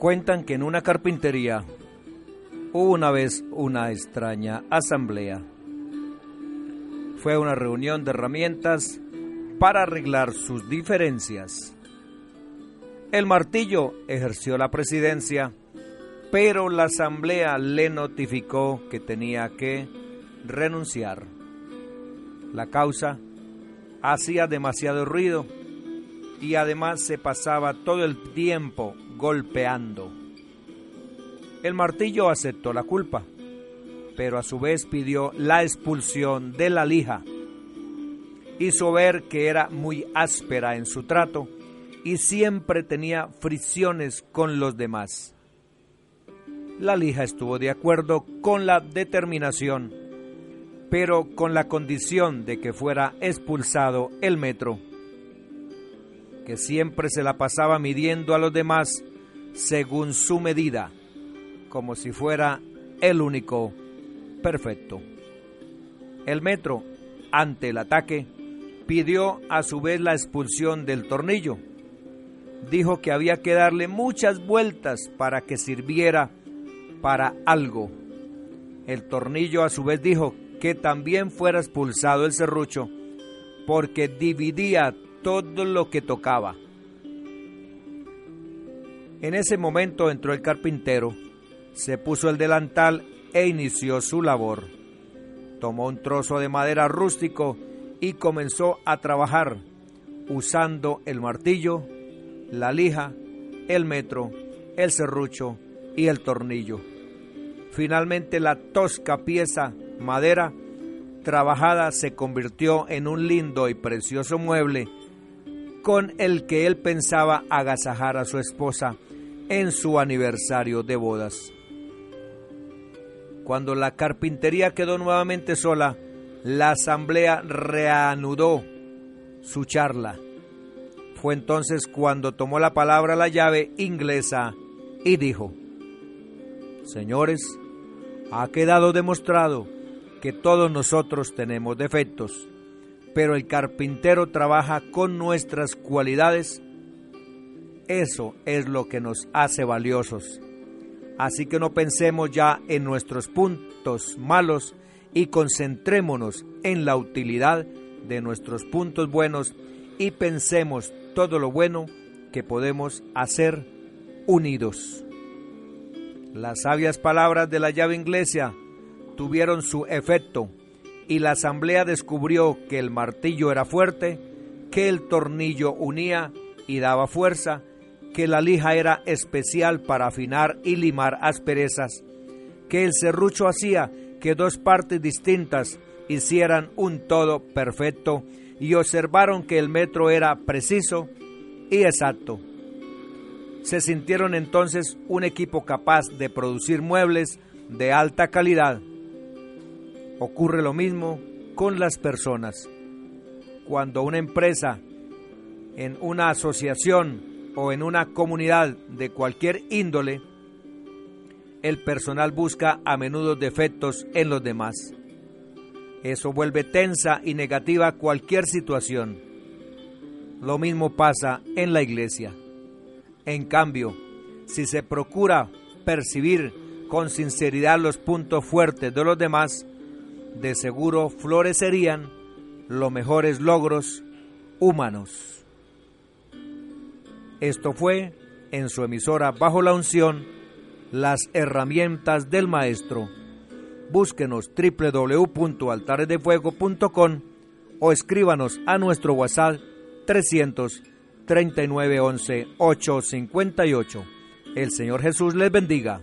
Cuentan que en una carpintería hubo una vez una extraña asamblea. Fue una reunión de herramientas para arreglar sus diferencias. El martillo ejerció la presidencia, pero la asamblea le notificó que tenía que renunciar. La causa hacía demasiado ruido y además se pasaba todo el tiempo golpeando. El martillo aceptó la culpa, pero a su vez pidió la expulsión de la lija. Hizo ver que era muy áspera en su trato y siempre tenía fricciones con los demás. La lija estuvo de acuerdo con la determinación, pero con la condición de que fuera expulsado el metro, que siempre se la pasaba midiendo a los demás según su medida, como si fuera el único perfecto. El metro, ante el ataque, pidió a su vez la expulsión del tornillo. Dijo que había que darle muchas vueltas para que sirviera para algo. El tornillo a su vez dijo que también fuera expulsado el serrucho porque dividía todo lo que tocaba. En ese momento entró el carpintero, se puso el delantal e inició su labor. Tomó un trozo de madera rústico y comenzó a trabajar usando el martillo, la lija, el metro, el serrucho y el tornillo. Finalmente la tosca pieza madera trabajada se convirtió en un lindo y precioso mueble con el que él pensaba agasajar a su esposa en su aniversario de bodas. Cuando la carpintería quedó nuevamente sola, la asamblea reanudó su charla. Fue entonces cuando tomó la palabra la llave inglesa y dijo, Señores, ha quedado demostrado que todos nosotros tenemos defectos, pero el carpintero trabaja con nuestras cualidades eso es lo que nos hace valiosos. Así que no pensemos ya en nuestros puntos malos y concentrémonos en la utilidad de nuestros puntos buenos y pensemos todo lo bueno que podemos hacer unidos. Las sabias palabras de la llave inglesa tuvieron su efecto y la asamblea descubrió que el martillo era fuerte, que el tornillo unía y daba fuerza que la lija era especial para afinar y limar asperezas, que el serrucho hacía que dos partes distintas hicieran un todo perfecto y observaron que el metro era preciso y exacto. Se sintieron entonces un equipo capaz de producir muebles de alta calidad. Ocurre lo mismo con las personas. Cuando una empresa en una asociación o en una comunidad de cualquier índole, el personal busca a menudo defectos en los demás. Eso vuelve tensa y negativa cualquier situación. Lo mismo pasa en la iglesia. En cambio, si se procura percibir con sinceridad los puntos fuertes de los demás, de seguro florecerían los mejores logros humanos. Esto fue en su emisora Bajo la Unción, las herramientas del Maestro. Búsquenos www.altaresdefuego.com o escríbanos a nuestro WhatsApp 339 11 858. El Señor Jesús les bendiga.